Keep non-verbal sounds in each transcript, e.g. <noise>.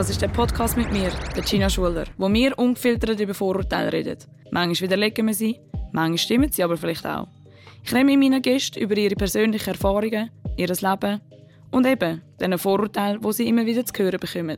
Das ist der Podcast mit mir, der Gina Schuler, wo wir ungefiltert über Vorurteile reden. Manchmal widerlegen wir sie, manchmal stimmen sie aber vielleicht auch. Ich nehme meinen Gästen über ihre persönlichen Erfahrungen, ihr Leben und eben diesen Vorurteilen, die sie immer wieder zu hören bekommen.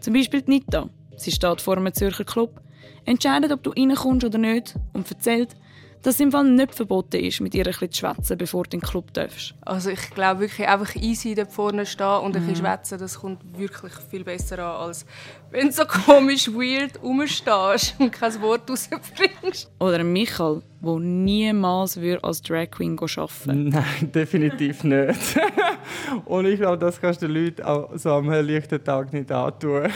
Zum Beispiel die Nita. Sie steht vor einem Zürcher Club, entscheidet, ob du reinkommst oder nicht und erzählt, dass es im Fall nicht verboten ist, mit ihr ein bisschen zu schwätzen, bevor du in den Club darfst. Also ich glaube wirklich einfach easy dort vorne stehen und ein bisschen mhm. schwätzen, das kommt wirklich viel besser an, als wenn du so <laughs> komisch weird rumstehst und kein Wort rausbringst. Oder ein Michael, der niemals als Drag Queen arbeiten würde. <laughs> Nein, definitiv nicht. <laughs> und ich glaube, das kannst du den Leuten auch so am helllichten Tag nicht antun.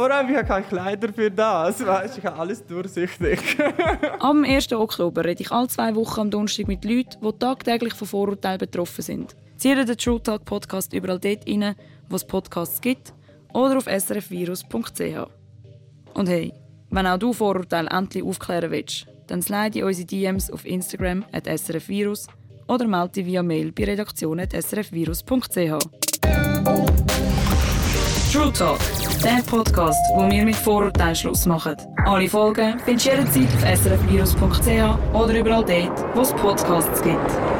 Vor allem, ich habe keine Kleider für das. Weißt, ich habe alles durchsichtig. <laughs> am 1. Oktober rede ich alle zwei Wochen am Donnerstag mit Leuten, die tagtäglich von Vorurteilen betroffen sind. Ziehe den True Talk Podcast überall dort rein, wo es Podcasts gibt oder auf srfvirus.ch. Und hey, wenn auch du Vorurteile endlich aufklären willst, dann slide in unsere DMs auf Instagram at srfvirus oder melde dich via Mail bei redaktion.srfvirus.ch. True Talk, der Podcast, wo wir mit Vorurteilen Schluss machen. Alle Folgen findest du jederzeit auf srfvirus.ch oder überall dort, wo es Podcasts gibt.